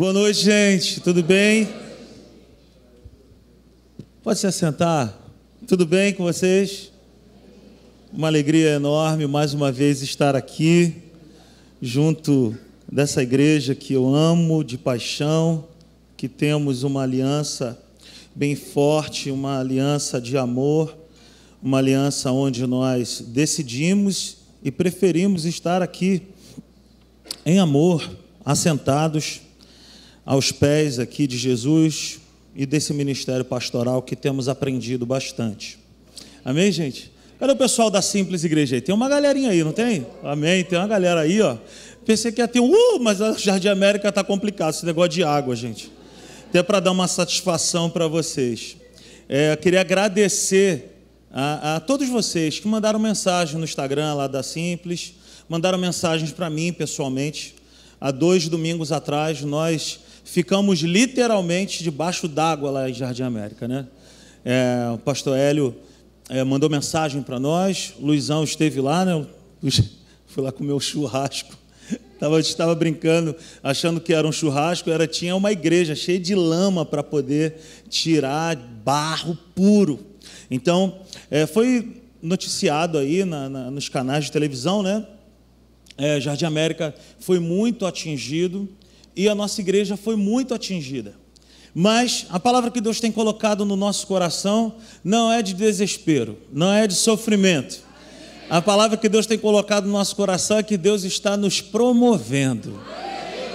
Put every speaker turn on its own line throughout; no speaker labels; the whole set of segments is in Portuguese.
Boa noite, gente. Tudo bem? Pode se assentar. Tudo bem com vocês? Uma alegria enorme mais uma vez estar aqui junto dessa igreja que eu amo de paixão, que temos uma aliança bem forte, uma aliança de amor, uma aliança onde nós decidimos e preferimos estar aqui em amor, assentados aos pés aqui de Jesus e desse ministério pastoral que temos aprendido bastante. Amém, gente? Cadê o pessoal da Simples Igreja aí? Tem uma galerinha aí, não tem? Amém? Tem uma galera aí, ó. Pensei que ia ter um, uh, mas a Jardim América está complicado, esse negócio de água, gente. Até para dar uma satisfação para vocês. É, eu queria agradecer a, a todos vocês que mandaram mensagem no Instagram lá da Simples, mandaram mensagens para mim pessoalmente. Há dois domingos atrás, nós ficamos literalmente debaixo d'água lá em Jardim América, né? É, o pastor Hélio é, mandou mensagem para nós, Luizão esteve lá, né? Fui lá comer o churrasco. Tava, estava brincando, achando que era um churrasco, era tinha uma igreja cheia de lama para poder tirar barro puro. Então, é, foi noticiado aí na, na, nos canais de televisão, né? É, Jardim América foi muito atingido e a nossa igreja foi muito atingida. Mas a palavra que Deus tem colocado no nosso coração não é de desespero, não é de sofrimento. A palavra que Deus tem colocado no nosso coração é que Deus está nos promovendo.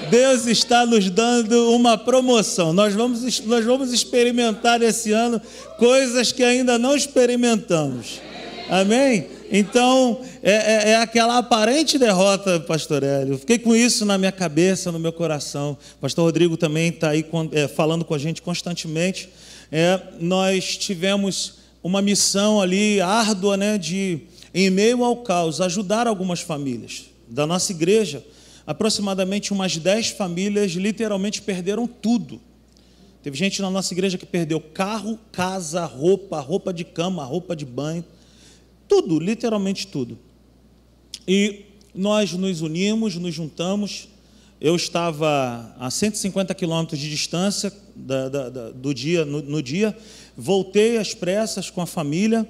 Deus está nos dando uma promoção. Nós vamos, nós vamos experimentar esse ano coisas que ainda não experimentamos. Amém? Então, é, é, é, aquela aparente derrota, pastor Hélio. fiquei com isso na minha cabeça, no meu coração. Pastor Rodrigo também está aí é, falando com a gente constantemente. É, nós tivemos uma missão ali árdua, né, de, em meio ao caos, ajudar algumas famílias da nossa igreja aproximadamente umas 10 famílias literalmente perderam tudo. Teve gente na nossa igreja que perdeu carro, casa, roupa, roupa de cama, roupa de banho, tudo, literalmente tudo. E nós nos unimos, nos juntamos. Eu estava a 150 quilômetros de distância da, da, da, do dia, no, no dia, voltei às pressas com a família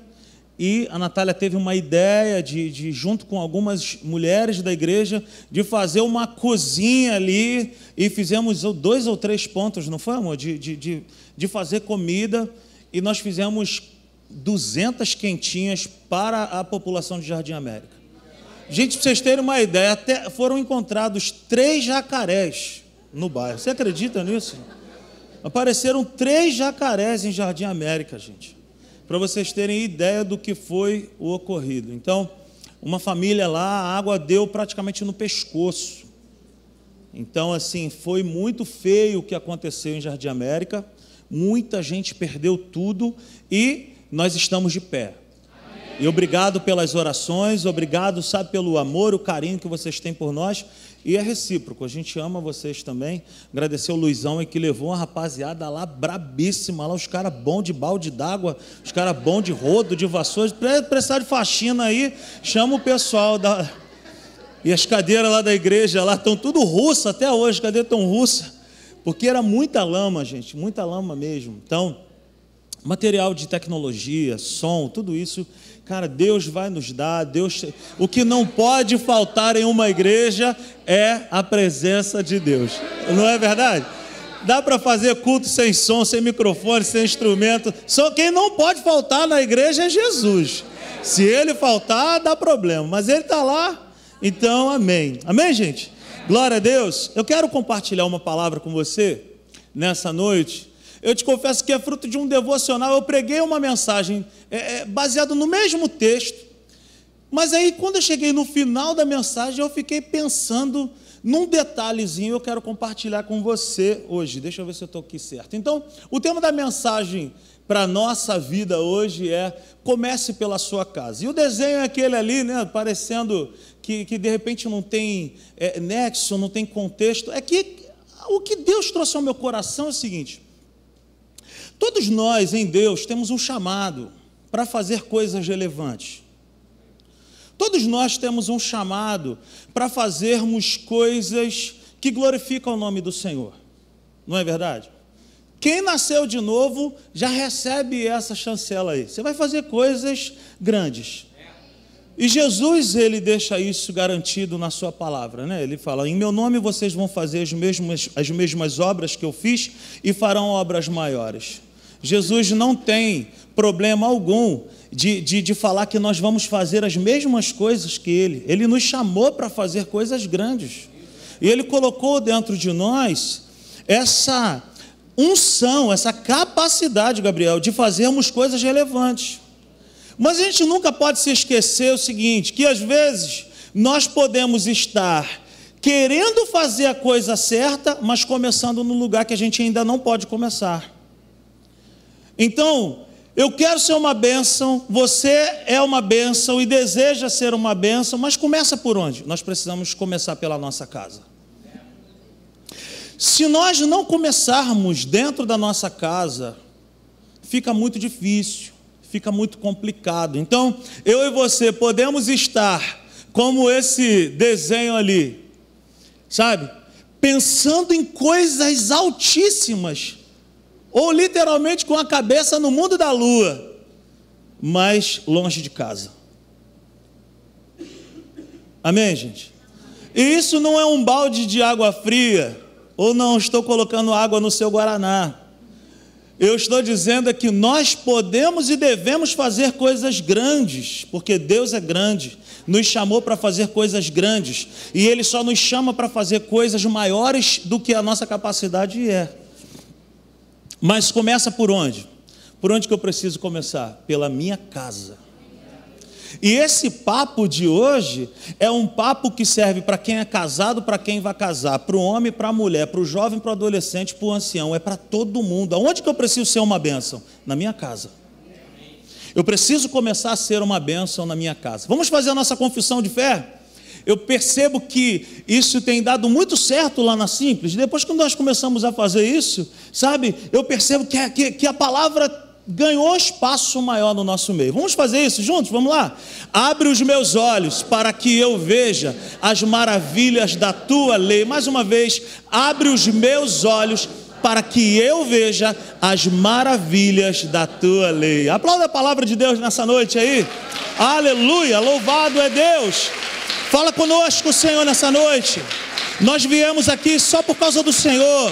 e a Natália teve uma ideia de, de, junto com algumas mulheres da igreja, de fazer uma cozinha ali. E fizemos dois ou três pontos, não foi, amor? De, de, de, de fazer comida. E nós fizemos 200 quentinhas para a população de Jardim América. Gente, para vocês terem uma ideia, até foram encontrados três jacarés no bairro. Você acredita nisso? Apareceram três jacarés em Jardim América, gente para vocês terem ideia do que foi o ocorrido. Então, uma família lá, a água deu praticamente no pescoço. Então, assim, foi muito feio o que aconteceu em Jardim América. Muita gente perdeu tudo e nós estamos de pé. E obrigado pelas orações, obrigado, sabe, pelo amor, o carinho que vocês têm por nós. E é recíproco, a gente ama vocês também. Agradecer o Luizão aí que levou uma rapaziada lá brabíssima, lá os caras bons de balde d'água, os caras bons de rodo, de vassoura, precisar de faxina aí, chama o pessoal da. E as cadeiras lá da igreja lá estão tudo russa até hoje, cadeiras estão russa? Porque era muita lama, gente, muita lama mesmo. Então, material de tecnologia, som, tudo isso Cara, Deus vai nos dar, Deus. O que não pode faltar em uma igreja é a presença de Deus. Não é verdade? Dá para fazer culto sem som, sem microfone, sem instrumento. Só quem não pode faltar na igreja é Jesus. Se ele faltar, dá problema. Mas ele está lá, então amém. Amém, gente? Glória a Deus. Eu quero compartilhar uma palavra com você nessa noite eu te confesso que é fruto de um devocional. Eu preguei uma mensagem é, é, baseada no mesmo texto, mas aí quando eu cheguei no final da mensagem, eu fiquei pensando num detalhezinho. Eu quero compartilhar com você hoje. Deixa eu ver se eu estou aqui certo. Então, o tema da mensagem para a nossa vida hoje é comece pela sua casa. E o desenho é aquele ali, né, parecendo que, que de repente não tem é, nexo, não tem contexto. É que o que Deus trouxe ao meu coração é o seguinte: Todos nós em Deus temos um chamado para fazer coisas relevantes. Todos nós temos um chamado para fazermos coisas que glorificam o nome do Senhor. Não é verdade? Quem nasceu de novo já recebe essa chancela aí. Você vai fazer coisas grandes. E Jesus, ele deixa isso garantido na sua palavra, né? Ele fala: "Em meu nome vocês vão fazer as mesmas as mesmas obras que eu fiz e farão obras maiores". Jesus não tem problema algum de, de, de falar que nós vamos fazer as mesmas coisas que Ele. Ele nos chamou para fazer coisas grandes. E Ele colocou dentro de nós essa unção, essa capacidade, Gabriel, de fazermos coisas relevantes. Mas a gente nunca pode se esquecer o seguinte: que às vezes nós podemos estar querendo fazer a coisa certa, mas começando no lugar que a gente ainda não pode começar. Então, eu quero ser uma bênção, você é uma bênção e deseja ser uma bênção, mas começa por onde? Nós precisamos começar pela nossa casa. Se nós não começarmos dentro da nossa casa, fica muito difícil, fica muito complicado. Então, eu e você podemos estar como esse desenho ali, sabe? Pensando em coisas altíssimas, ou literalmente com a cabeça no mundo da lua, mas longe de casa. Amém, gente? E isso não é um balde de água fria, ou não estou colocando água no seu guaraná. Eu estou dizendo é que nós podemos e devemos fazer coisas grandes, porque Deus é grande, nos chamou para fazer coisas grandes, e Ele só nos chama para fazer coisas maiores do que a nossa capacidade é. Mas começa por onde? Por onde que eu preciso começar? Pela minha casa. E esse papo de hoje é um papo que serve para quem é casado, para quem vai casar, para o homem, para a mulher, para o jovem, para o adolescente, para o ancião, é para todo mundo. Aonde que eu preciso ser uma bênção? Na minha casa. Eu preciso começar a ser uma bênção na minha casa. Vamos fazer a nossa confissão de fé? Eu percebo que isso tem dado muito certo lá na Simples. Depois que nós começamos a fazer isso, sabe, eu percebo que, que, que a palavra ganhou espaço maior no nosso meio. Vamos fazer isso juntos? Vamos lá? Abre os meus olhos para que eu veja as maravilhas da tua lei. Mais uma vez, abre os meus olhos para que eu veja as maravilhas da tua lei. Aplauda a palavra de Deus nessa noite aí. Aleluia! Louvado é Deus. Fala conosco, Senhor, nessa noite. Nós viemos aqui só por causa do Senhor.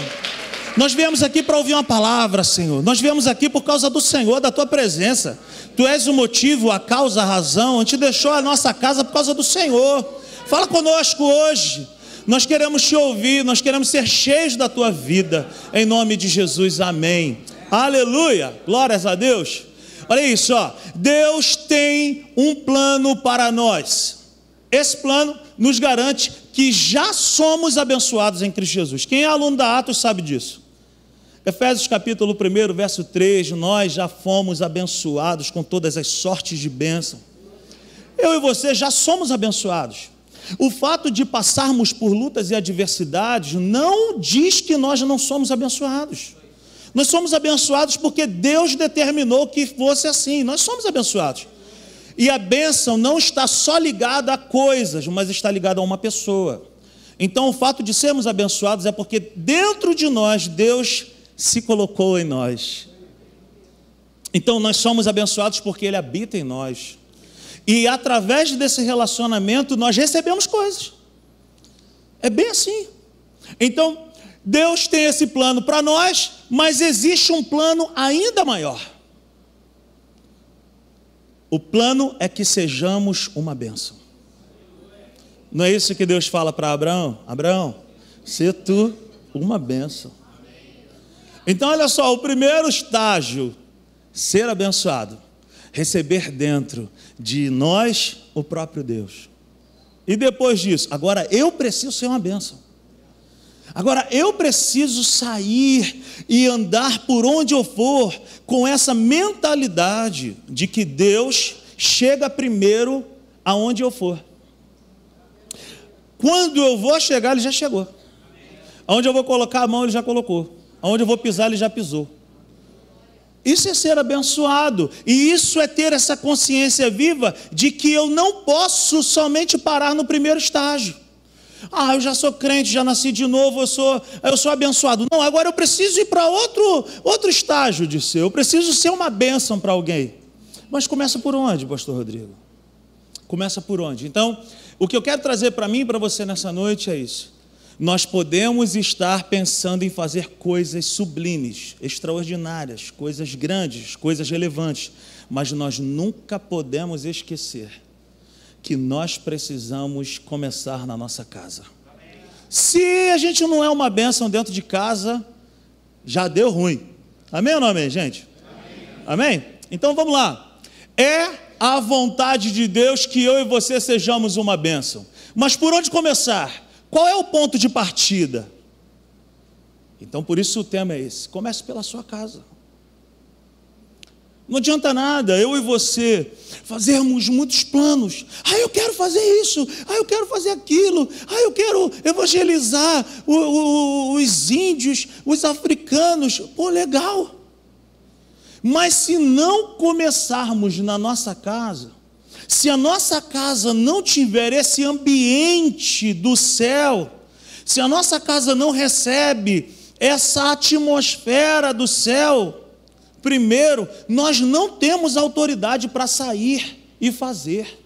Nós viemos aqui para ouvir uma palavra, Senhor. Nós viemos aqui por causa do Senhor, da tua presença. Tu és o motivo, a causa, a razão. A gente deixou a nossa casa por causa do Senhor. Fala conosco hoje. Nós queremos te ouvir, nós queremos ser cheios da tua vida. Em nome de Jesus, amém. Aleluia. Glórias a Deus. Olha isso, ó. Deus tem um plano para nós. Esse plano nos garante que já somos abençoados em Cristo Jesus. Quem é aluno da Atos sabe disso. Efésios capítulo 1, verso 3, nós já fomos abençoados com todas as sortes de bênção. Eu e você já somos abençoados. O fato de passarmos por lutas e adversidades não diz que nós não somos abençoados. Nós somos abençoados porque Deus determinou que fosse assim. Nós somos abençoados. E a bênção não está só ligada a coisas, mas está ligada a uma pessoa. Então, o fato de sermos abençoados é porque dentro de nós Deus se colocou em nós. Então, nós somos abençoados porque Ele habita em nós. E através desse relacionamento, nós recebemos coisas. É bem assim. Então, Deus tem esse plano para nós, mas existe um plano ainda maior. O plano é que sejamos uma bênção. Não é isso que Deus fala para Abraão? Abraão, se tu uma bênção. Então, olha só, o primeiro estágio, ser abençoado, receber dentro de nós o próprio Deus. E depois disso, agora eu preciso ser uma bênção. Agora eu preciso sair e andar por onde eu for com essa mentalidade de que Deus chega primeiro aonde eu for. Quando eu vou chegar, ele já chegou. Aonde eu vou colocar a mão, ele já colocou. Aonde eu vou pisar, ele já pisou. Isso é ser abençoado, e isso é ter essa consciência viva de que eu não posso somente parar no primeiro estágio. Ah, eu já sou crente, já nasci de novo, eu sou, eu sou abençoado. Não, agora eu preciso ir para outro, outro estágio de ser. Eu preciso ser uma bênção para alguém. Mas começa por onde, pastor Rodrigo? Começa por onde? Então, o que eu quero trazer para mim e para você nessa noite é isso. Nós podemos estar pensando em fazer coisas sublimes, extraordinárias, coisas grandes, coisas relevantes, mas nós nunca podemos esquecer que nós precisamos começar na nossa casa. Se a gente não é uma bênção dentro de casa, já deu ruim. Amém ou não amém, gente? Amém? amém? Então vamos lá. É a vontade de Deus que eu e você sejamos uma bênção. Mas por onde começar? Qual é o ponto de partida? Então, por isso o tema é esse: comece pela sua casa. Não adianta nada eu e você fazermos muitos planos. Ah, eu quero fazer isso. Ah, eu quero fazer aquilo. Ah, eu quero evangelizar os índios, os africanos. Pô, legal. Mas se não começarmos na nossa casa, se a nossa casa não tiver esse ambiente do céu, se a nossa casa não recebe essa atmosfera do céu, primeiro, nós não temos autoridade para sair e fazer.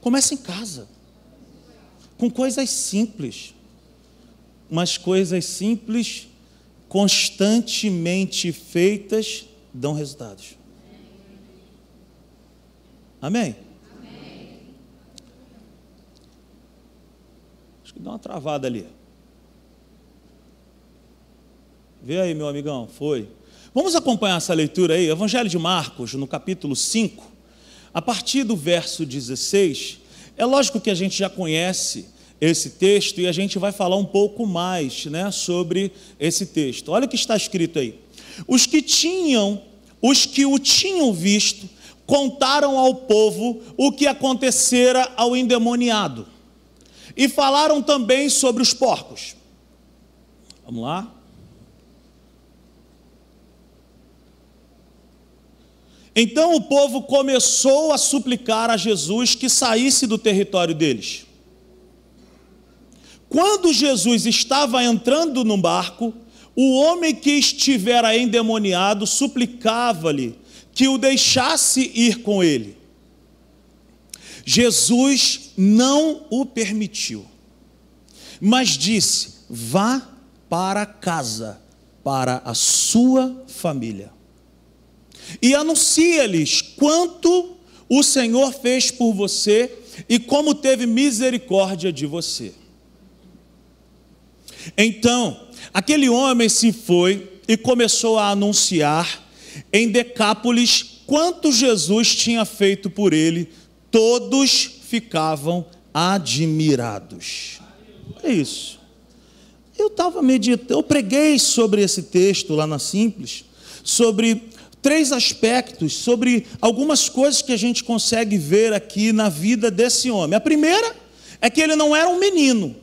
Começa em casa, com coisas simples, mas coisas simples, constantemente feitas, dão resultados. Amém? Acho que dá uma travada ali. Vê aí, meu amigão, foi. Vamos acompanhar essa leitura aí, Evangelho de Marcos, no capítulo 5, a partir do verso 16. É lógico que a gente já conhece esse texto e a gente vai falar um pouco mais né, sobre esse texto. Olha o que está escrito aí. Os que tinham, os que o tinham visto, contaram ao povo o que acontecera ao endemoniado e falaram também sobre os porcos. Vamos lá? Então o povo começou a suplicar a Jesus que saísse do território deles. Quando Jesus estava entrando no barco, o homem que estivera endemoniado suplicava-lhe que o deixasse ir com ele. Jesus não o permitiu, mas disse: vá para casa, para a sua família, e anuncia-lhes quanto o Senhor fez por você e como teve misericórdia de você. Então, aquele homem se foi e começou a anunciar em Decápolis quanto Jesus tinha feito por ele, todos ficavam admirados. É isso. Eu estava meditando, eu preguei sobre esse texto lá na Simples, sobre três aspectos, sobre algumas coisas que a gente consegue ver aqui na vida desse homem. A primeira é que ele não era um menino,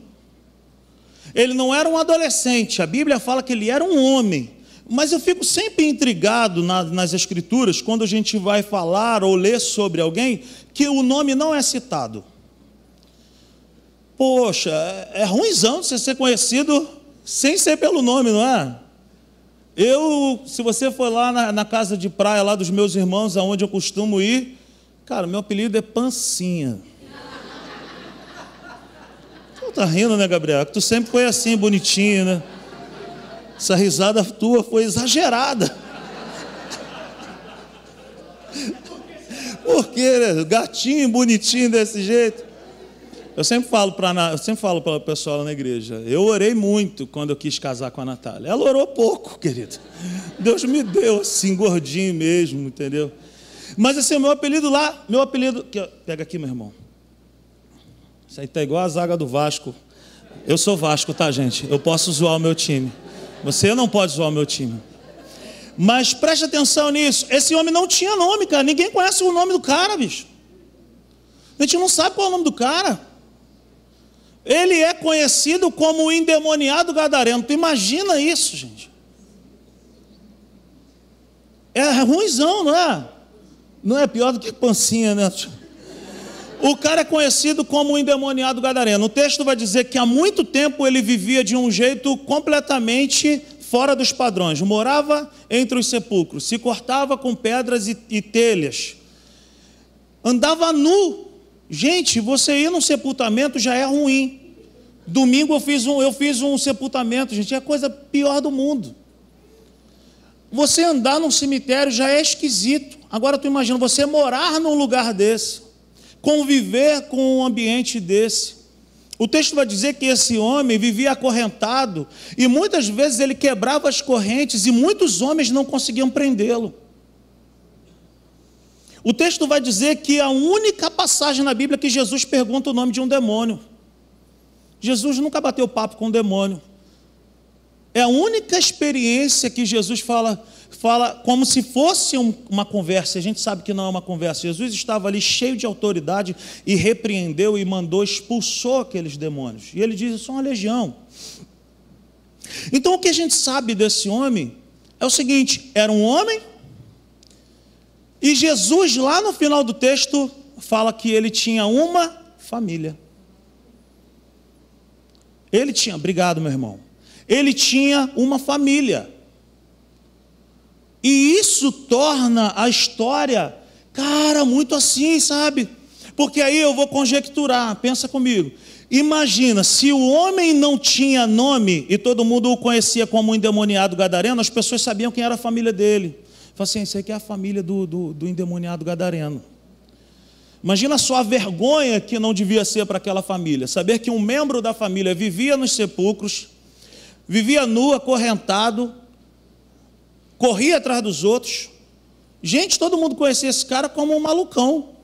ele não era um adolescente, a Bíblia fala que ele era um homem. Mas eu fico sempre intrigado na, nas Escrituras, quando a gente vai falar ou ler sobre alguém, que o nome não é citado. Poxa, é, é ruimzão você ser conhecido sem ser pelo nome, não é? Eu, se você for lá na, na, casa de praia lá dos meus irmãos, aonde eu costumo ir, cara, meu apelido é Pancinha. Tu tá rindo, né, Gabriel? Tu sempre foi assim, bonitinho, né? Essa risada tua foi exagerada. Por quê? Né? Gatinho, bonitinho desse jeito. Eu sempre falo para eu sempre falo para o pessoal na igreja. Eu orei muito quando eu quis casar com a Natália. Ela orou pouco, querido. Deus me deu assim gordinho mesmo, entendeu? Mas assim, meu apelido lá, meu apelido, pega aqui, meu irmão. Isso aí tá igual a zaga do Vasco. Eu sou Vasco, tá, gente? Eu posso zoar o meu time. Você não pode zoar o meu time. Mas preste atenção nisso. Esse homem não tinha nome, cara. Ninguém conhece o nome do cara, bicho. A gente não sabe qual é o nome do cara. Ele é conhecido como o endemoniado gadareno. Tu imagina isso, gente. É ruimzão, não é? Não é pior do que pancinha, né? O cara é conhecido como o endemoniado gadareno. O texto vai dizer que há muito tempo ele vivia de um jeito completamente fora dos padrões. Morava entre os sepulcros, se cortava com pedras e, e telhas. Andava nu. Gente, você ir num sepultamento já é ruim. Domingo eu fiz um, eu fiz um sepultamento, gente, é a coisa pior do mundo. Você andar num cemitério já é esquisito. Agora tu imagina você morar num lugar desse, conviver com um ambiente desse. O texto vai dizer que esse homem vivia acorrentado e muitas vezes ele quebrava as correntes e muitos homens não conseguiam prendê-lo. O texto vai dizer que a única passagem na Bíblia que Jesus pergunta o nome de um demônio. Jesus nunca bateu papo com um demônio. É a única experiência que Jesus fala, fala como se fosse uma conversa. A gente sabe que não é uma conversa. Jesus estava ali cheio de autoridade e repreendeu e mandou, expulsou aqueles demônios. E ele diz: são uma legião. Então o que a gente sabe desse homem é o seguinte: era um homem, e Jesus, lá no final do texto, fala que ele tinha uma família. Ele tinha, obrigado, meu irmão ele tinha uma família. E isso torna a história, cara, muito assim, sabe? Porque aí eu vou conjecturar, pensa comigo. Imagina, se o homem não tinha nome e todo mundo o conhecia como um endemoniado gadareno, as pessoas sabiam quem era a família dele. Fala assim, isso aqui é a família do, do, do endemoniado gadareno. Imagina só a vergonha que não devia ser para aquela família. Saber que um membro da família vivia nos sepulcros, vivia nu, acorrentado, corria atrás dos outros. Gente, todo mundo conhecia esse cara como um malucão,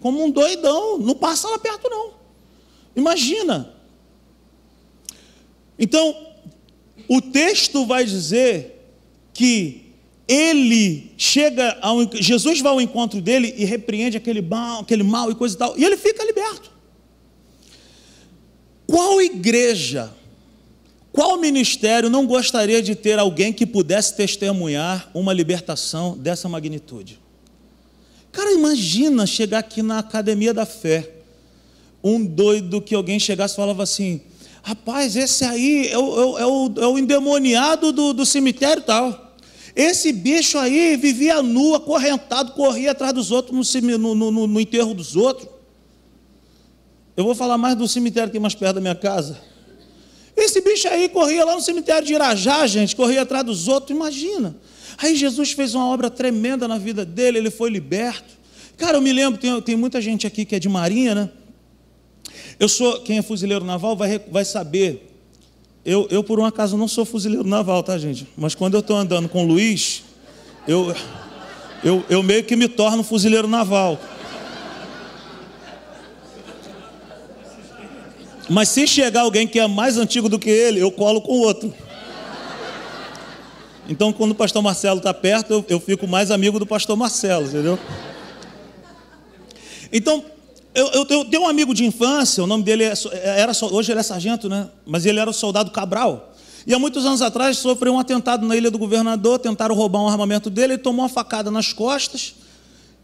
como um doidão, não passa lá perto não. Imagina. Então, o texto vai dizer que ele chega ao Jesus vai ao encontro dele e repreende aquele mal, aquele mal e coisa e tal, e ele fica liberto. Qual igreja qual ministério não gostaria de ter alguém que pudesse testemunhar uma libertação dessa magnitude? Cara, imagina chegar aqui na academia da fé, um doido que alguém chegasse e falava assim: rapaz, esse aí é o, é o, é o endemoniado do, do cemitério tal. Esse bicho aí vivia nu, acorrentado, corria atrás dos outros no, no, no, no enterro dos outros. Eu vou falar mais do cemitério que é mais perto da minha casa. Esse bicho aí corria lá no cemitério de Irajá, gente, corria atrás dos outros, imagina. Aí Jesus fez uma obra tremenda na vida dele, ele foi liberto. Cara, eu me lembro, tem, tem muita gente aqui que é de marinha, né? Eu sou, quem é fuzileiro naval vai, vai saber. Eu, eu, por um acaso, não sou fuzileiro naval, tá, gente? Mas quando eu estou andando com o Luiz, eu, eu, eu meio que me torno fuzileiro naval. Mas se chegar alguém que é mais antigo do que ele, eu colo com o outro. Então, quando o pastor Marcelo está perto, eu, eu, fico mais amigo do pastor Marcelo, entendeu? Então, eu, eu, eu, tenho um amigo de infância, o nome dele é, era, hoje ele é sargento, né? Mas ele era o soldado Cabral. E há muitos anos atrás sofreu um atentado na ilha do governador, tentaram roubar um armamento dele, ele tomou uma facada nas costas.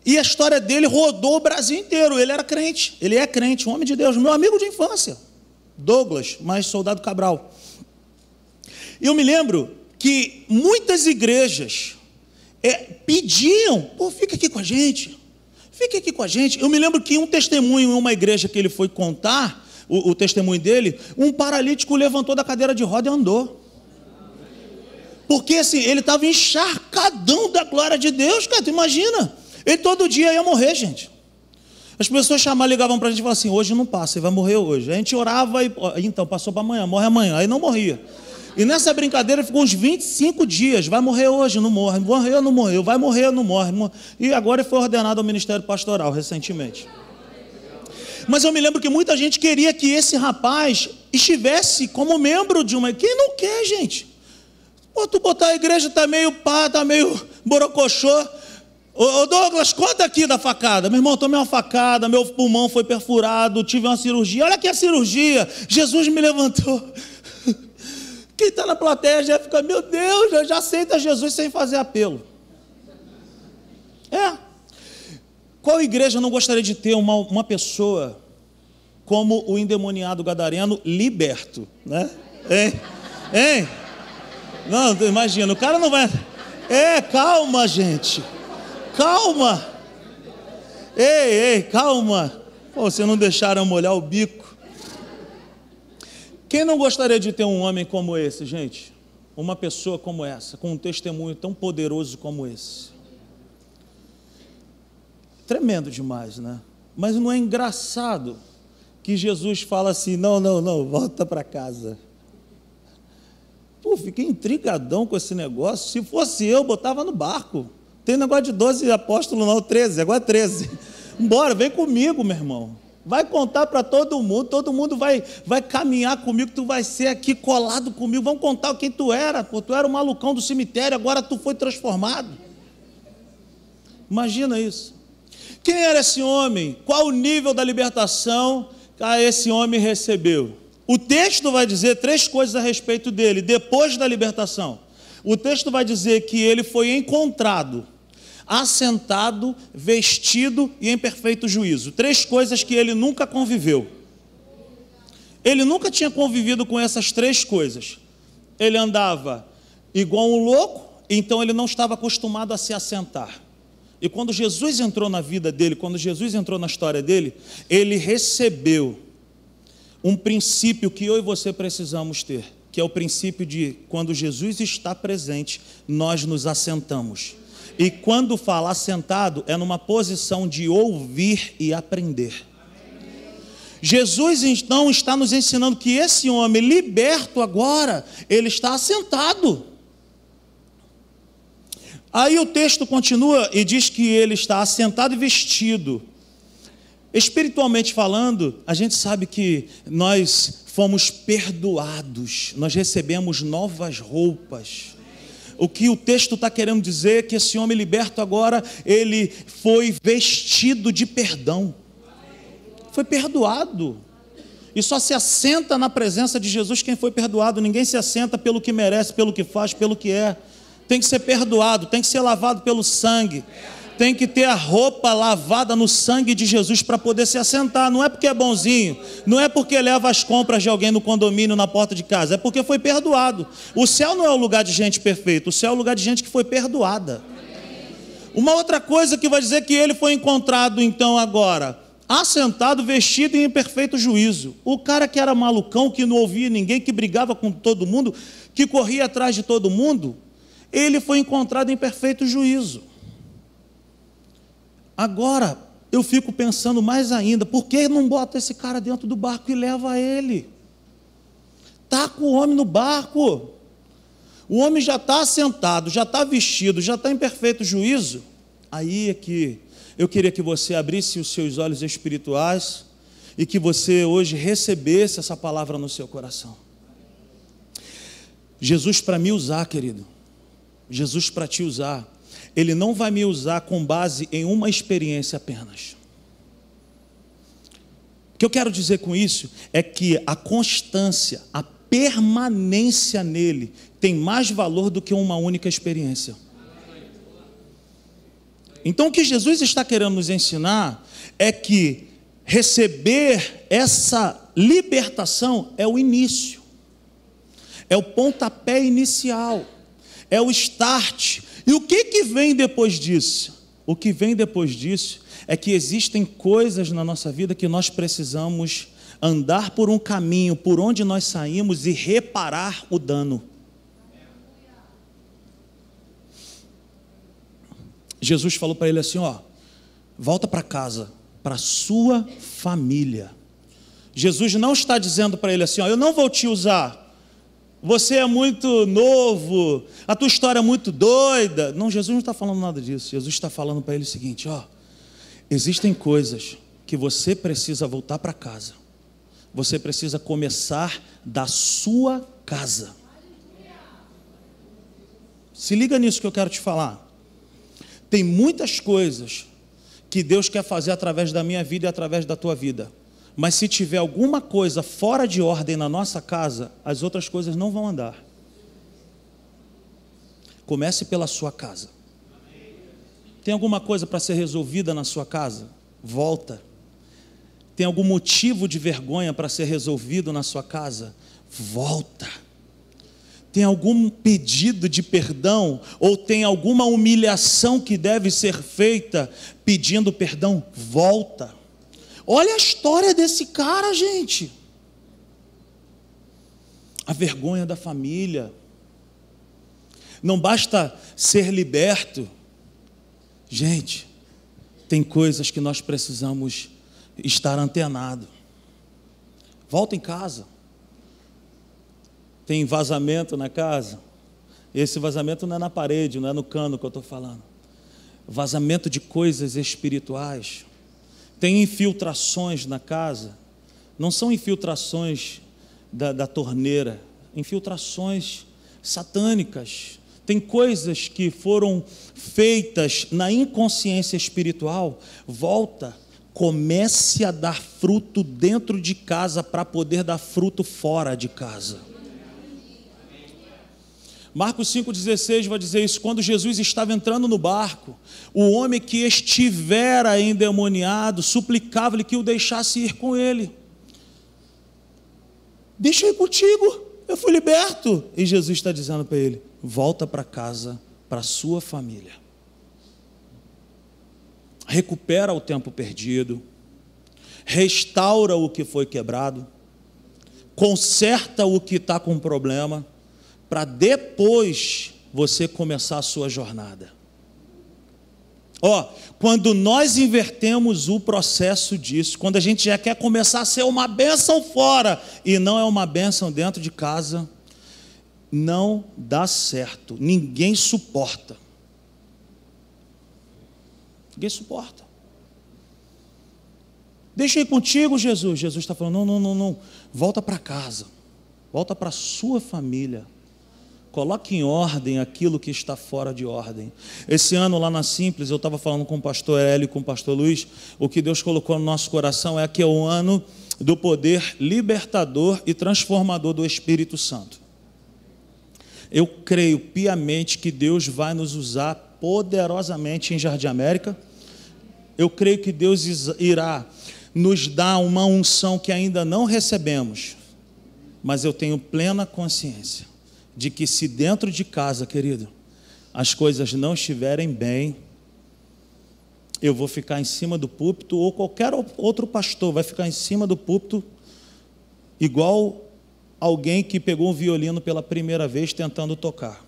E a história dele rodou o Brasil inteiro. Ele era crente, ele é crente, um homem de Deus, meu amigo de infância. Douglas, mais soldado Cabral. Eu me lembro que muitas igrejas é, pediam, pô, fica aqui com a gente, fica aqui com a gente. Eu me lembro que um testemunho em uma igreja que ele foi contar, o, o testemunho dele, um paralítico levantou da cadeira de roda e andou. Porque assim, ele estava encharcadão da glória de Deus, cara, tu imagina? Ele todo dia ia morrer, gente. As pessoas chamavam, ligavam para a gente e falavam assim: hoje não passa, ele vai morrer hoje. A gente orava e. Então, passou para amanhã, morre amanhã. Aí não morria. E nessa brincadeira ficou uns 25 dias. Vai morrer hoje, não morre. Morreu, não morreu. Vai morrer, não morre. E agora foi ordenado ao Ministério Pastoral recentemente. Mas eu me lembro que muita gente queria que esse rapaz estivesse como membro de uma. Quem não quer, gente? Pô, tu botar a igreja tá meio pá, tá meio borocochô. Ô Douglas, conta aqui da facada. Meu irmão, tomei uma facada, meu pulmão foi perfurado, tive uma cirurgia. Olha aqui a cirurgia. Jesus me levantou. Quem está na plateia já fica, meu Deus, já aceita Jesus sem fazer apelo. É. Qual igreja não gostaria de ter uma, uma pessoa como o endemoniado gadareno liberto, né? Hein? Hein? Não, imagina, o cara não vai. É, calma, gente. Calma. Ei, ei, calma. Pô, vocês não deixaram molhar o bico. Quem não gostaria de ter um homem como esse, gente? Uma pessoa como essa, com um testemunho tão poderoso como esse. Tremendo demais, né? Mas não é engraçado que Jesus fala assim: não, não, não, volta para casa. Pô, fiquei intrigadão com esse negócio. Se fosse eu, botava no barco. Tem negócio de 12 apóstolos, não, 13, agora 13. Bora, vem comigo, meu irmão. Vai contar para todo mundo, todo mundo vai, vai caminhar comigo, tu vai ser aqui colado comigo. Vamos contar quem tu era, pô, tu era o malucão do cemitério, agora tu foi transformado. Imagina isso. Quem era esse homem? Qual o nível da libertação que esse homem recebeu? O texto vai dizer três coisas a respeito dele, depois da libertação. O texto vai dizer que ele foi encontrado, assentado, vestido e em perfeito juízo. Três coisas que ele nunca conviveu. Ele nunca tinha convivido com essas três coisas. Ele andava igual um louco, então ele não estava acostumado a se assentar. E quando Jesus entrou na vida dele, quando Jesus entrou na história dele, ele recebeu um princípio que eu e você precisamos ter, que é o princípio de quando Jesus está presente, nós nos assentamos. E quando fala sentado, é numa posição de ouvir e aprender. Jesus então está nos ensinando que esse homem liberto agora, ele está assentado. Aí o texto continua e diz que ele está assentado e vestido. Espiritualmente falando, a gente sabe que nós fomos perdoados, nós recebemos novas roupas. O que o texto está querendo dizer é que esse homem liberto agora, ele foi vestido de perdão, foi perdoado. E só se assenta na presença de Jesus quem foi perdoado. Ninguém se assenta pelo que merece, pelo que faz, pelo que é tem que ser perdoado, tem que ser lavado pelo sangue, tem que ter a roupa lavada no sangue de Jesus para poder se assentar. Não é porque é bonzinho, não é porque leva as compras de alguém no condomínio na porta de casa, é porque foi perdoado. O céu não é o lugar de gente perfeita, o céu é o lugar de gente que foi perdoada. Uma outra coisa que vai dizer que ele foi encontrado então agora, assentado, vestido em perfeito juízo. O cara que era malucão, que não ouvia ninguém, que brigava com todo mundo, que corria atrás de todo mundo, ele foi encontrado em perfeito juízo. Agora, eu fico pensando mais ainda, por que não bota esse cara dentro do barco e leva ele? Taca o homem no barco. O homem já está sentado, já está vestido, já está em perfeito juízo. Aí é que eu queria que você abrisse os seus olhos espirituais e que você hoje recebesse essa palavra no seu coração. Jesus, para me usar, querido, Jesus, para te usar, Ele não vai me usar com base em uma experiência apenas. O que eu quero dizer com isso é que a constância, a permanência nele tem mais valor do que uma única experiência. Então, o que Jesus está querendo nos ensinar é que receber essa libertação é o início, é o pontapé inicial é o start. E o que, que vem depois disso? O que vem depois disso é que existem coisas na nossa vida que nós precisamos andar por um caminho por onde nós saímos e reparar o dano. Jesus falou para ele assim: ó, volta para casa, para sua família. Jesus não está dizendo para ele assim: ó, eu não vou te usar você é muito novo, a tua história é muito doida. Não, Jesus não está falando nada disso. Jesus está falando para ele o seguinte: ó, existem coisas que você precisa voltar para casa. Você precisa começar da sua casa. Se liga nisso que eu quero te falar. Tem muitas coisas que Deus quer fazer através da minha vida e através da tua vida. Mas se tiver alguma coisa fora de ordem na nossa casa, as outras coisas não vão andar. Comece pela sua casa. Tem alguma coisa para ser resolvida na sua casa? Volta. Tem algum motivo de vergonha para ser resolvido na sua casa? Volta. Tem algum pedido de perdão ou tem alguma humilhação que deve ser feita pedindo perdão? Volta. Olha a história desse cara, gente. A vergonha da família. Não basta ser liberto Gente, tem coisas que nós precisamos estar antenado. Volta em casa. Tem vazamento na casa. Esse vazamento não é na parede, não é no cano que eu estou falando. Vazamento de coisas espirituais. Tem infiltrações na casa. Não são infiltrações da, da torneira, infiltrações satânicas tem coisas que foram feitas na inconsciência espiritual. Volta, comece a dar fruto dentro de casa para poder dar fruto fora de casa. Marcos 5,16 vai dizer isso. Quando Jesus estava entrando no barco, o homem que estivera endemoniado suplicava-lhe que o deixasse ir com ele. Deixa eu ir contigo, eu fui liberto. E Jesus está dizendo para ele: volta para casa, para sua família. Recupera o tempo perdido, restaura o que foi quebrado, conserta o que está com problema, para depois você começar a sua jornada. Ó, oh, quando nós invertemos o processo disso, quando a gente já quer começar a ser uma bênção fora e não é uma bênção dentro de casa, não dá certo, ninguém suporta. Ninguém suporta. Deixa eu ir contigo, Jesus. Jesus está falando: não, não, não, não. Volta para casa. Volta para a sua família. Coloque em ordem aquilo que está fora de ordem. Esse ano, lá na Simples, eu estava falando com o pastor Hélio e com o pastor Luiz. O que Deus colocou no nosso coração é que é o ano do poder libertador e transformador do Espírito Santo. Eu creio piamente que Deus vai nos usar poderosamente em Jardim América. Eu creio que Deus irá nos dar uma unção que ainda não recebemos, mas eu tenho plena consciência de que se dentro de casa, querido, as coisas não estiverem bem, eu vou ficar em cima do púlpito, ou qualquer outro pastor vai ficar em cima do púlpito, igual alguém que pegou um violino pela primeira vez tentando tocar.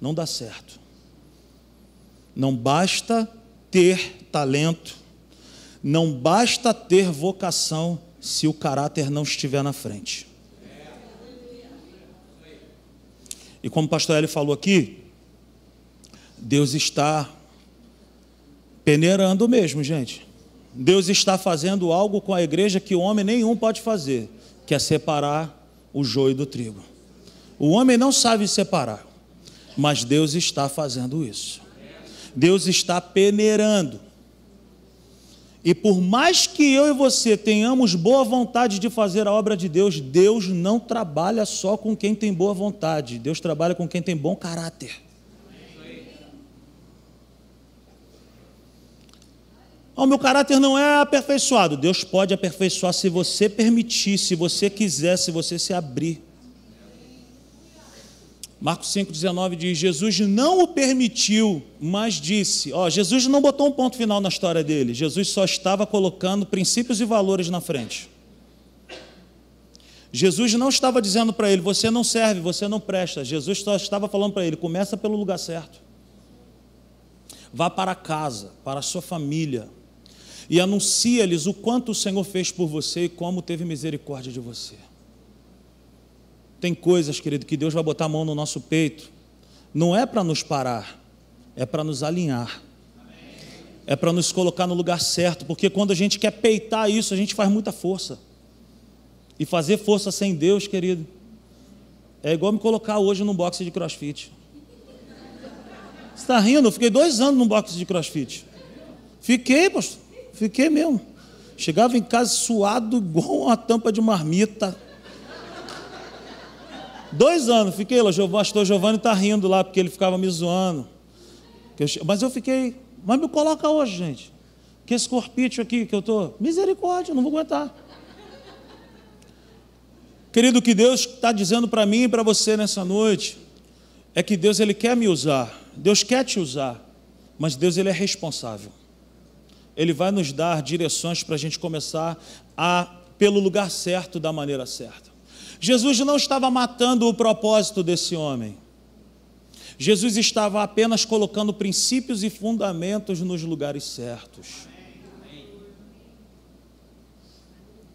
Não dá certo. Não basta ter talento, não basta ter vocação se o caráter não estiver na frente. E como o pastor Eli falou aqui, Deus está peneirando mesmo, gente. Deus está fazendo algo com a igreja que homem nenhum pode fazer que é separar o joio do trigo. O homem não sabe separar, mas Deus está fazendo isso. Deus está peneirando. E por mais que eu e você tenhamos boa vontade de fazer a obra de Deus, Deus não trabalha só com quem tem boa vontade, Deus trabalha com quem tem bom caráter. O oh, meu caráter não é aperfeiçoado. Deus pode aperfeiçoar se você permitir, se você quiser, se você se abrir. Marcos 5,19 diz: Jesus não o permitiu, mas disse. Ó, Jesus não botou um ponto final na história dele, Jesus só estava colocando princípios e valores na frente. Jesus não estava dizendo para ele: você não serve, você não presta. Jesus só estava falando para ele: começa pelo lugar certo. Vá para casa, para a sua família, e anuncia-lhes o quanto o Senhor fez por você e como teve misericórdia de você. Tem coisas, querido, que Deus vai botar a mão no nosso peito, não é para nos parar, é para nos alinhar, é para nos colocar no lugar certo, porque quando a gente quer peitar isso, a gente faz muita força. E fazer força sem Deus, querido, é igual me colocar hoje num boxe de crossfit. Você está rindo? Eu fiquei dois anos num boxe de crossfit. Fiquei, pastor. Fiquei mesmo. Chegava em casa suado igual uma tampa de marmita. Dois anos, fiquei lá, o pastor Giovanni está rindo lá, porque ele ficava me zoando. Mas eu fiquei, mas me coloca hoje, gente. Que esse corpite aqui que eu estou, misericórdia, não vou aguentar. Querido, o que Deus está dizendo para mim e para você nessa noite é que Deus ele quer me usar, Deus quer te usar, mas Deus ele é responsável. Ele vai nos dar direções para a gente começar a pelo lugar certo, da maneira certa. Jesus não estava matando o propósito desse homem. Jesus estava apenas colocando princípios e fundamentos nos lugares certos.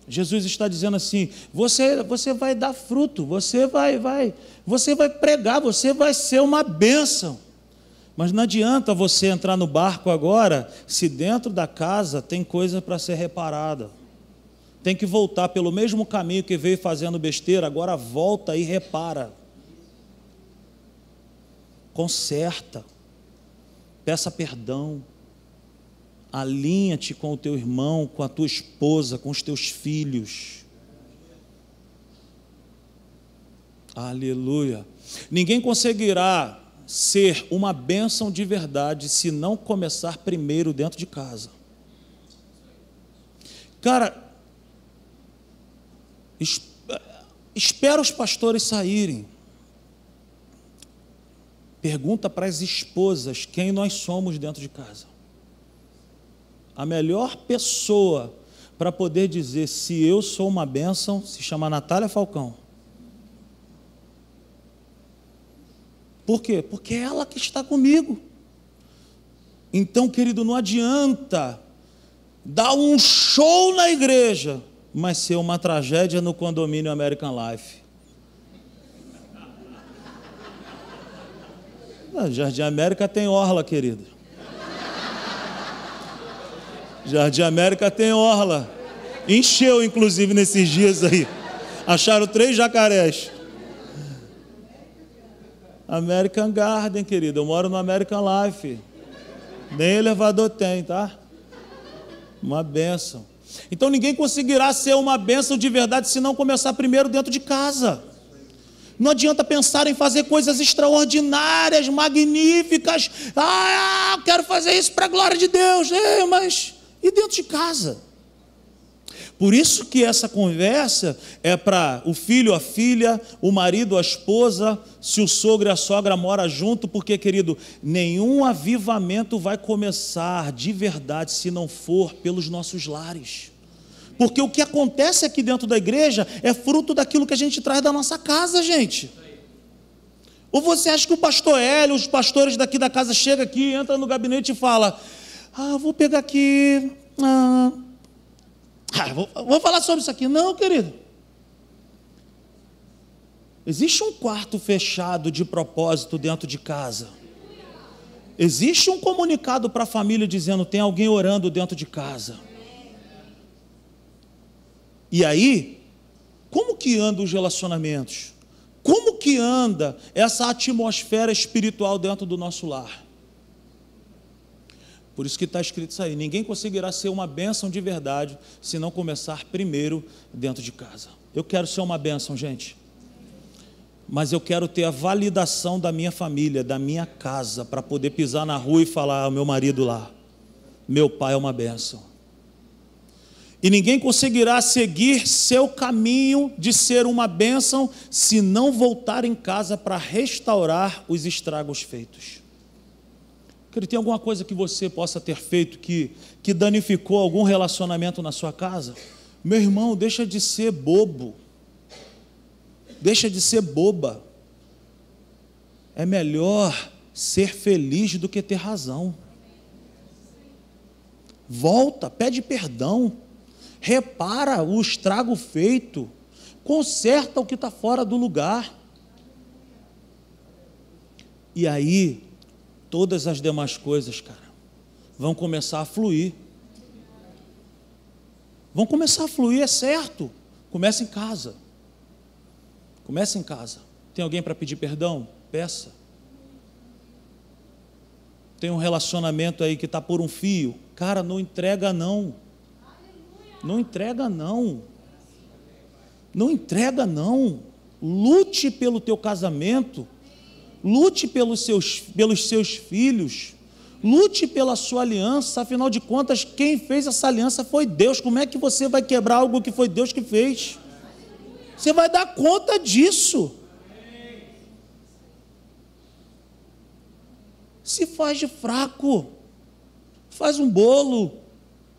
Jesus está dizendo assim: você, você vai dar fruto, você vai, vai, você vai pregar, você vai ser uma bênção. Mas não adianta você entrar no barco agora se dentro da casa tem coisa para ser reparada. Tem que voltar pelo mesmo caminho que veio fazendo besteira, agora volta e repara. Conserta. Peça perdão alinha-te com o teu irmão, com a tua esposa, com os teus filhos. Aleluia. Ninguém conseguirá ser uma bênção de verdade se não começar primeiro dentro de casa. Cara, espera os pastores saírem. Pergunta para as esposas quem nós somos dentro de casa a melhor pessoa para poder dizer se eu sou uma bênção se chama Natália Falcão. Por quê? Porque é ela que está comigo. Então, querido, não adianta dar um show na igreja, mas ser uma tragédia no condomínio American Life. Jardim América tem orla, querido. Jardim América tem orla. Encheu, inclusive, nesses dias aí. Acharam três jacarés. American Garden, querido. Eu moro no American Life. Nem elevador tem, tá? Uma benção. Então ninguém conseguirá ser uma benção de verdade se não começar primeiro dentro de casa. Não adianta pensar em fazer coisas extraordinárias, magníficas. Ah, eu quero fazer isso para a glória de Deus. É, mas e dentro de casa. Por isso que essa conversa é para o filho, a filha, o marido, a esposa, se o sogro e a sogra moram junto, porque, querido, nenhum avivamento vai começar de verdade se não for pelos nossos lares. Porque o que acontece aqui dentro da igreja é fruto daquilo que a gente traz da nossa casa, gente. Ou você acha que o pastor Hélio, os pastores daqui da casa chega aqui, entra no gabinete e fala: ah, vou pegar aqui. Ah, ah vou, vou falar sobre isso aqui. Não, querido. Existe um quarto fechado de propósito dentro de casa. Existe um comunicado para a família dizendo: tem alguém orando dentro de casa. E aí, como que andam os relacionamentos? Como que anda essa atmosfera espiritual dentro do nosso lar? Por isso que está escrito isso aí: ninguém conseguirá ser uma bênção de verdade se não começar primeiro dentro de casa. Eu quero ser uma bênção, gente. Mas eu quero ter a validação da minha família, da minha casa, para poder pisar na rua e falar ao meu marido lá: meu pai é uma bênção. E ninguém conseguirá seguir seu caminho de ser uma bênção se não voltar em casa para restaurar os estragos feitos. Querido, tem alguma coisa que você possa ter feito que, que danificou algum relacionamento na sua casa? Meu irmão, deixa de ser bobo. Deixa de ser boba. É melhor ser feliz do que ter razão. Volta, pede perdão, repara o estrago feito, conserta o que está fora do lugar. E aí, todas as demais coisas, cara, vão começar a fluir. Vão começar a fluir, é certo. Começa em casa. Começa em casa. Tem alguém para pedir perdão? Peça. Tem um relacionamento aí que está por um fio. Cara, não entrega não. Não entrega não. Não entrega não. Lute pelo teu casamento lute pelos seus, pelos seus filhos, Lute pela sua aliança, afinal de contas, quem fez essa aliança foi Deus. Como é que você vai quebrar algo que foi Deus que fez? Você vai dar conta disso. Se faz de fraco, faz um bolo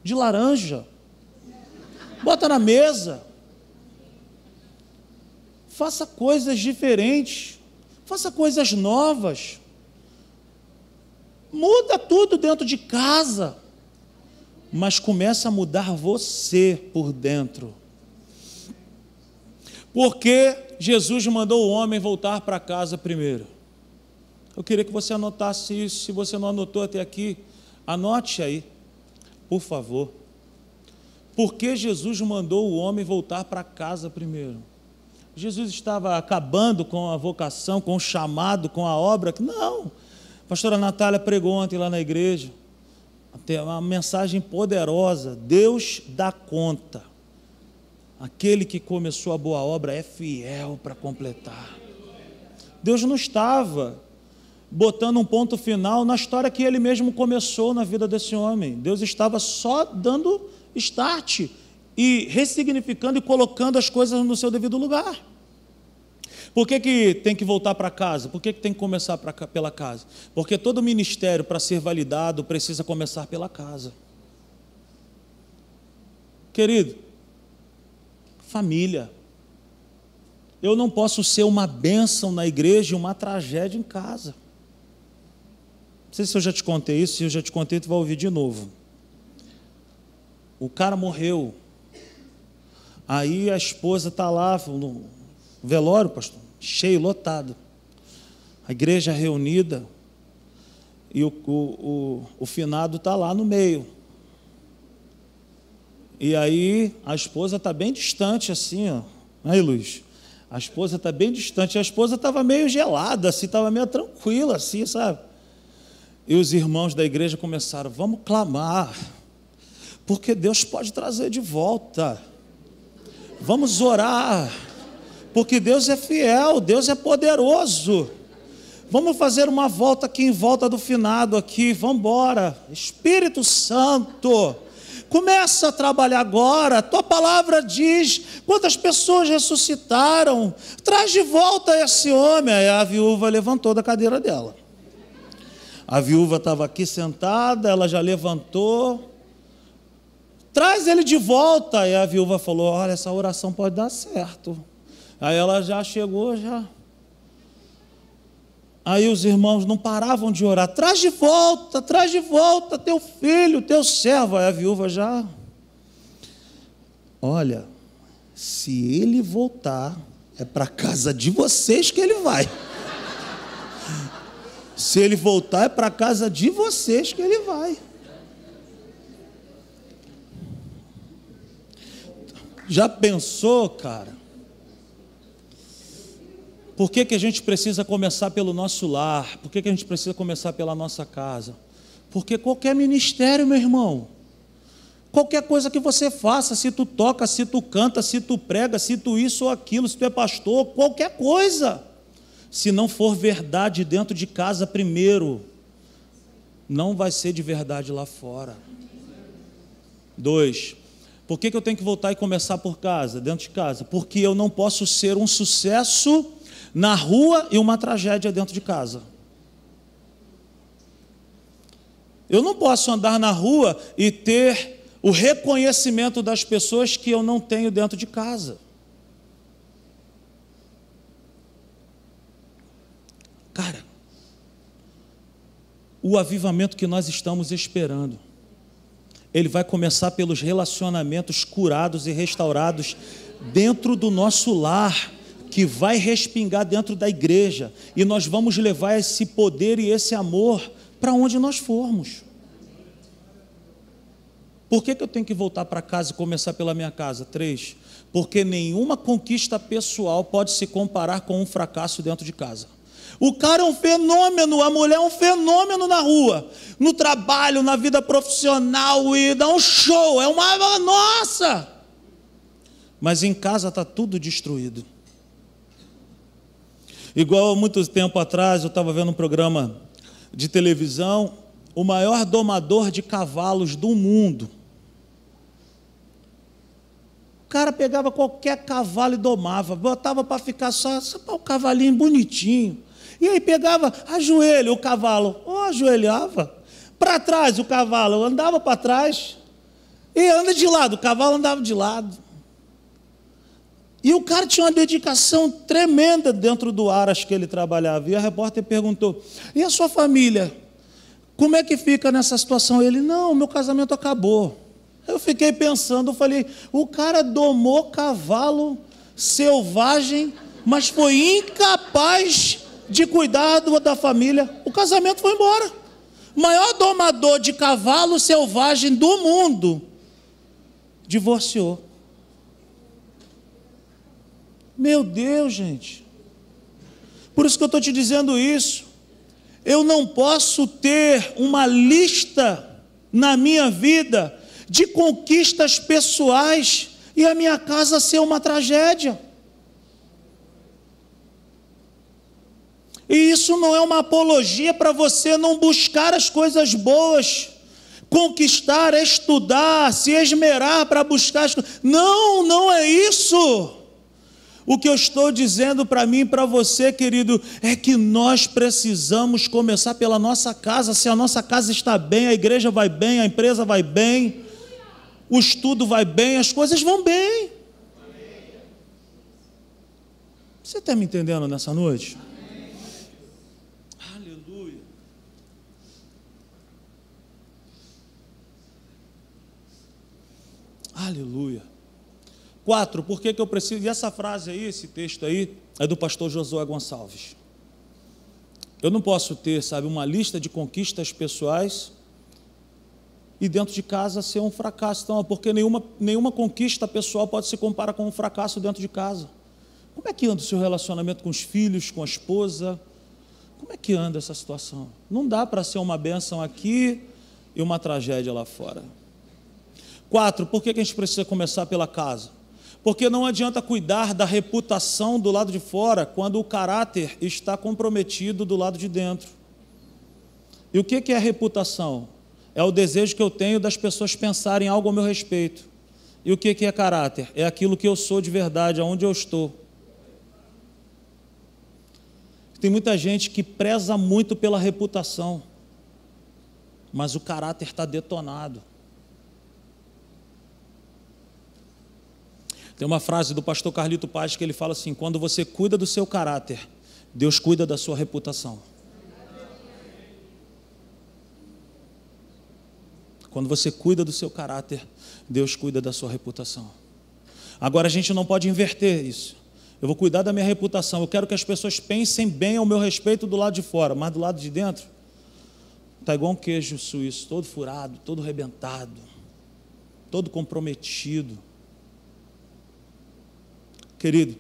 de laranja, bota na mesa, faça coisas diferentes, faça coisas novas. Muda tudo dentro de casa, mas começa a mudar você por dentro. Porque Jesus mandou o homem voltar para casa primeiro. Eu queria que você anotasse isso. Se você não anotou até aqui, anote aí, por favor. Por que Jesus mandou o homem voltar para casa primeiro? Jesus estava acabando com a vocação, com o chamado, com a obra? Não. A pastora Natália pregou ontem lá na igreja. Uma mensagem poderosa. Deus dá conta. Aquele que começou a boa obra é fiel para completar. Deus não estava botando um ponto final na história que ele mesmo começou na vida desse homem. Deus estava só dando start e ressignificando e colocando as coisas no seu devido lugar. Por que, que tem que voltar para casa? Por que, que tem que começar pra, pela casa? Porque todo ministério, para ser validado, precisa começar pela casa. Querido, família. Eu não posso ser uma bênção na igreja e uma tragédia em casa. Não sei se eu já te contei isso, se eu já te contei, tu vai ouvir de novo. O cara morreu. Aí a esposa está lá no velório, pastor, cheio, lotado. A igreja reunida e o, o, o, o finado está lá no meio. E aí a esposa está bem distante, assim, ó. Aí, Luiz. A esposa está bem distante. A esposa estava meio gelada, assim, estava meio tranquila, assim, sabe? E os irmãos da igreja começaram: vamos clamar, porque Deus pode trazer de volta. Vamos orar, porque Deus é fiel, Deus é poderoso. Vamos fazer uma volta aqui em volta do finado aqui, vamos embora. Espírito Santo, começa a trabalhar agora. Tua palavra diz quantas pessoas ressuscitaram. Traz de volta esse homem. Aí a viúva levantou da cadeira dela. A viúva estava aqui sentada, ela já levantou. Traz ele de volta. E a viúva falou: Olha, essa oração pode dar certo. Aí ela já chegou, já. Aí os irmãos não paravam de orar: Traz de volta, traz de volta teu filho, teu servo. Aí a viúva já. Olha, se ele voltar, é para casa de vocês que ele vai. Se ele voltar, é para casa de vocês que ele vai. Já pensou, cara? Por que, que a gente precisa começar pelo nosso lar? Por que, que a gente precisa começar pela nossa casa? Porque qualquer ministério, meu irmão, qualquer coisa que você faça, se tu toca, se tu canta, se tu prega, se tu isso ou aquilo, se tu é pastor, qualquer coisa se não for verdade dentro de casa primeiro, não vai ser de verdade lá fora. Dois, por que, que eu tenho que voltar e começar por casa, dentro de casa? Porque eu não posso ser um sucesso na rua e uma tragédia dentro de casa. Eu não posso andar na rua e ter o reconhecimento das pessoas que eu não tenho dentro de casa. Cara, o avivamento que nós estamos esperando, ele vai começar pelos relacionamentos curados e restaurados dentro do nosso lar, que vai respingar dentro da igreja, e nós vamos levar esse poder e esse amor para onde nós formos. Por que, que eu tenho que voltar para casa e começar pela minha casa? Três. Porque nenhuma conquista pessoal pode se comparar com um fracasso dentro de casa. O cara é um fenômeno, a mulher é um fenômeno na rua, no trabalho, na vida profissional e dá um show, é uma nossa. Mas em casa está tudo destruído. Igual há muito tempo atrás, eu estava vendo um programa de televisão o maior domador de cavalos do mundo. O cara pegava qualquer cavalo e domava, botava para ficar só, só o cavalinho bonitinho. E aí pegava, ajoelha o cavalo, oh, ajoelhava. Para trás o cavalo andava para trás. E anda de lado, o cavalo andava de lado. E o cara tinha uma dedicação tremenda dentro do aras que ele trabalhava. E a repórter perguntou: E a sua família? Como é que fica nessa situação? Ele: Não, meu casamento acabou. Eu fiquei pensando, eu falei: O cara domou cavalo selvagem, mas foi incapaz de cuidar da família. O casamento foi embora. Maior domador de cavalo selvagem do mundo divorciou. Meu Deus, gente. Por isso que eu estou te dizendo isso. Eu não posso ter uma lista na minha vida de conquistas pessoais e a minha casa ser uma tragédia. E isso não é uma apologia para você não buscar as coisas boas, conquistar, estudar, se esmerar para buscar as coisas. Não, não é isso. O que eu estou dizendo para mim e para você, querido, é que nós precisamos começar pela nossa casa. Se a nossa casa está bem, a igreja vai bem, a empresa vai bem, o estudo vai bem, as coisas vão bem. Você está me entendendo nessa noite? Aleluia. Quatro, por que, que eu preciso? E essa frase aí, esse texto aí, é do pastor Josué Gonçalves. Eu não posso ter, sabe, uma lista de conquistas pessoais e dentro de casa ser um fracasso. Então, porque nenhuma, nenhuma conquista pessoal pode se comparar com um fracasso dentro de casa. Como é que anda o seu relacionamento com os filhos, com a esposa? Como é que anda essa situação? Não dá para ser uma bênção aqui e uma tragédia lá fora. Quatro, por que a gente precisa começar pela casa? Porque não adianta cuidar da reputação do lado de fora quando o caráter está comprometido do lado de dentro. E o que é reputação? É o desejo que eu tenho das pessoas pensarem algo ao meu respeito. E o que é caráter? É aquilo que eu sou de verdade, aonde eu estou. Tem muita gente que preza muito pela reputação, mas o caráter está detonado. Tem uma frase do pastor Carlito Paz que ele fala assim: quando você cuida do seu caráter, Deus cuida da sua reputação. Quando você cuida do seu caráter, Deus cuida da sua reputação. Agora a gente não pode inverter isso. Eu vou cuidar da minha reputação. Eu quero que as pessoas pensem bem ao meu respeito do lado de fora, mas do lado de dentro está igual um queijo suíço, todo furado, todo rebentado, todo comprometido. Querido,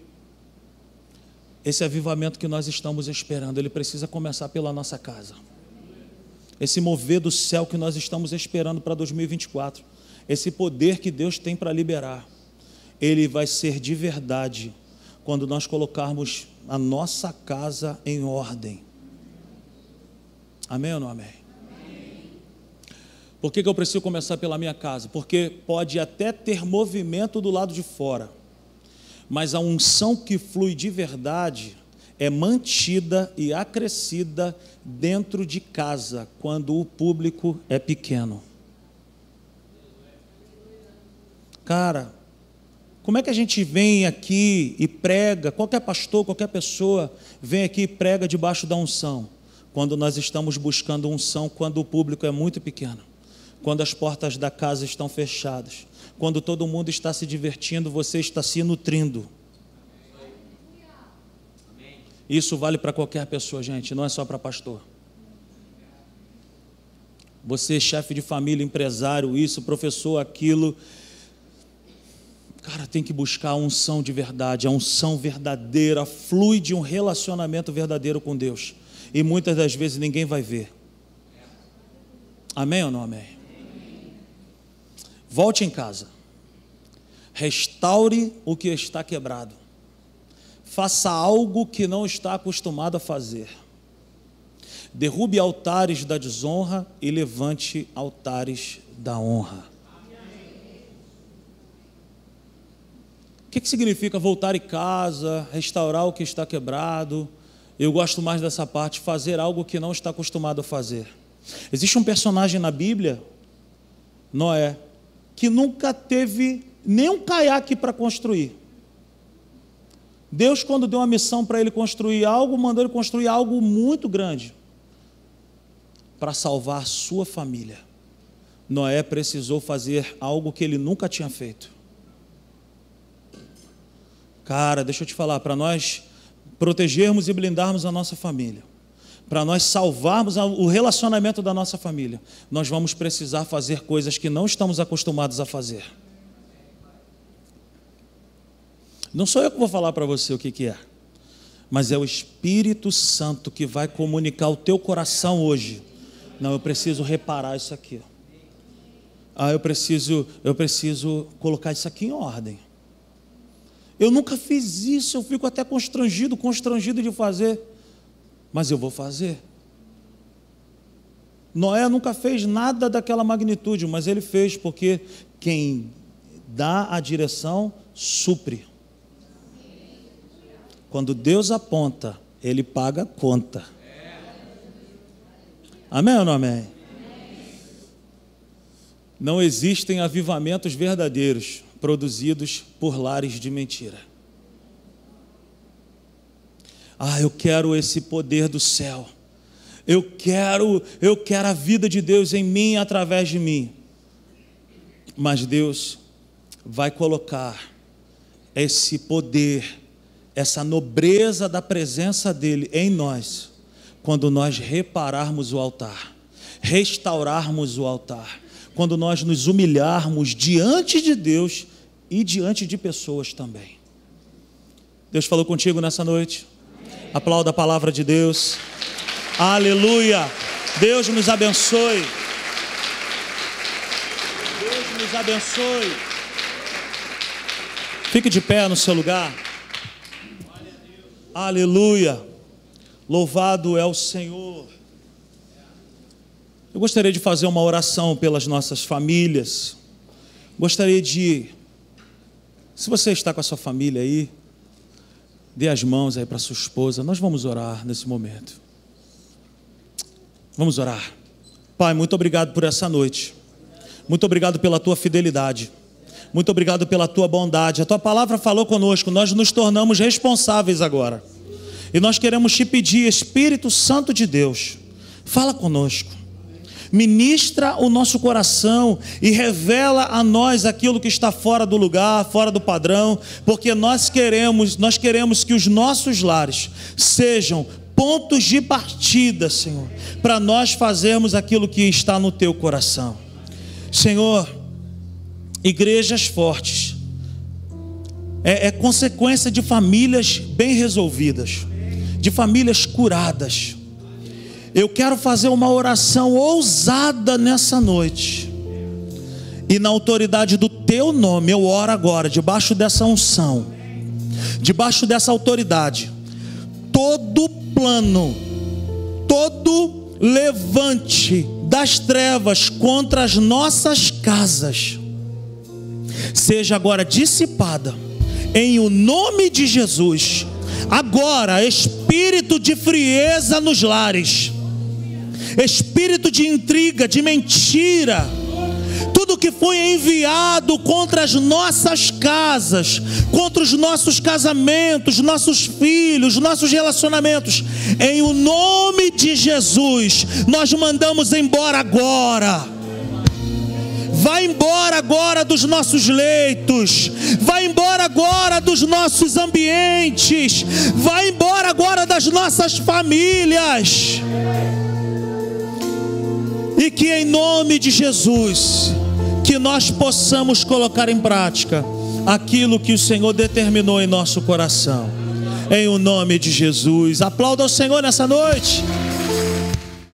esse avivamento que nós estamos esperando, ele precisa começar pela nossa casa. Esse mover do céu que nós estamos esperando para 2024, esse poder que Deus tem para liberar, ele vai ser de verdade quando nós colocarmos a nossa casa em ordem. Amém ou não amém? Por que, que eu preciso começar pela minha casa? Porque pode até ter movimento do lado de fora mas a unção que flui de verdade é mantida e acrescida dentro de casa, quando o público é pequeno. Cara, como é que a gente vem aqui e prega, qualquer pastor, qualquer pessoa vem aqui e prega debaixo da unção, quando nós estamos buscando unção, quando o público é muito pequeno, quando as portas da casa estão fechadas, quando todo mundo está se divertindo, você está se nutrindo. Isso vale para qualquer pessoa, gente, não é só para pastor. Você, chefe de família, empresário, isso, professor, aquilo. Cara, tem que buscar a unção de verdade, a unção verdadeira, flui de um relacionamento verdadeiro com Deus. E muitas das vezes ninguém vai ver. Amém ou não amém? Volte em casa. Restaure o que está quebrado. Faça algo que não está acostumado a fazer. derrube altares da desonra e levante altares da honra. O que, que significa voltar em casa, restaurar o que está quebrado? Eu gosto mais dessa parte, fazer algo que não está acostumado a fazer. Existe um personagem na Bíblia, Noé, que nunca teve nem um caiaque para construir. Deus, quando deu uma missão para ele construir algo, mandou ele construir algo muito grande para salvar sua família. Noé precisou fazer algo que ele nunca tinha feito. Cara, deixa eu te falar, para nós protegermos e blindarmos a nossa família, para nós salvarmos o relacionamento da nossa família, nós vamos precisar fazer coisas que não estamos acostumados a fazer. Não sou eu que vou falar para você o que, que é, mas é o Espírito Santo que vai comunicar o teu coração hoje. Não, eu preciso reparar isso aqui. Ah, eu preciso, eu preciso colocar isso aqui em ordem. Eu nunca fiz isso, eu fico até constrangido, constrangido de fazer, mas eu vou fazer. Noé nunca fez nada daquela magnitude, mas ele fez porque quem dá a direção supre. Quando Deus aponta, Ele paga a conta. Amém ou não amém? Não existem avivamentos verdadeiros produzidos por lares de mentira. Ah, eu quero esse poder do céu. Eu quero, eu quero a vida de Deus em mim através de mim. Mas Deus vai colocar esse poder essa nobreza da presença dele em nós, quando nós repararmos o altar, restaurarmos o altar, quando nós nos humilharmos diante de Deus e diante de pessoas também. Deus falou contigo nessa noite? Aplauda a palavra de Deus. Aleluia. Deus nos abençoe. Deus nos abençoe. Fique de pé no seu lugar. Aleluia. Louvado é o Senhor. Eu gostaria de fazer uma oração pelas nossas famílias. Gostaria de, se você está com a sua família aí, dê as mãos aí para sua esposa. Nós vamos orar nesse momento. Vamos orar. Pai, muito obrigado por essa noite. Muito obrigado pela tua fidelidade. Muito obrigado pela tua bondade. A tua palavra falou conosco, nós nos tornamos responsáveis agora. E nós queremos te pedir, Espírito Santo de Deus, fala conosco. Ministra o nosso coração e revela a nós aquilo que está fora do lugar, fora do padrão, porque nós queremos, nós queremos que os nossos lares sejam pontos de partida, Senhor, para nós fazermos aquilo que está no teu coração. Senhor, igrejas fortes, é, é consequência de famílias bem resolvidas, de famílias curadas. Eu quero fazer uma oração ousada nessa noite. E na autoridade do teu nome, eu oro agora, debaixo dessa unção, debaixo dessa autoridade. Todo plano, todo levante das trevas contra as nossas casas, seja agora dissipada, em o nome de Jesus. Agora, espírito de frieza nos lares, espírito de intriga, de mentira, tudo que foi enviado contra as nossas casas, contra os nossos casamentos, nossos filhos, nossos relacionamentos, em o nome de Jesus, nós mandamos embora agora Vai embora agora dos nossos leitos, vai embora agora dos nossos ambientes, vai embora agora das nossas famílias. E que em nome de Jesus, que nós possamos colocar em prática aquilo que o Senhor determinou em nosso coração. Em o nome de Jesus. Aplauda o Senhor nessa noite.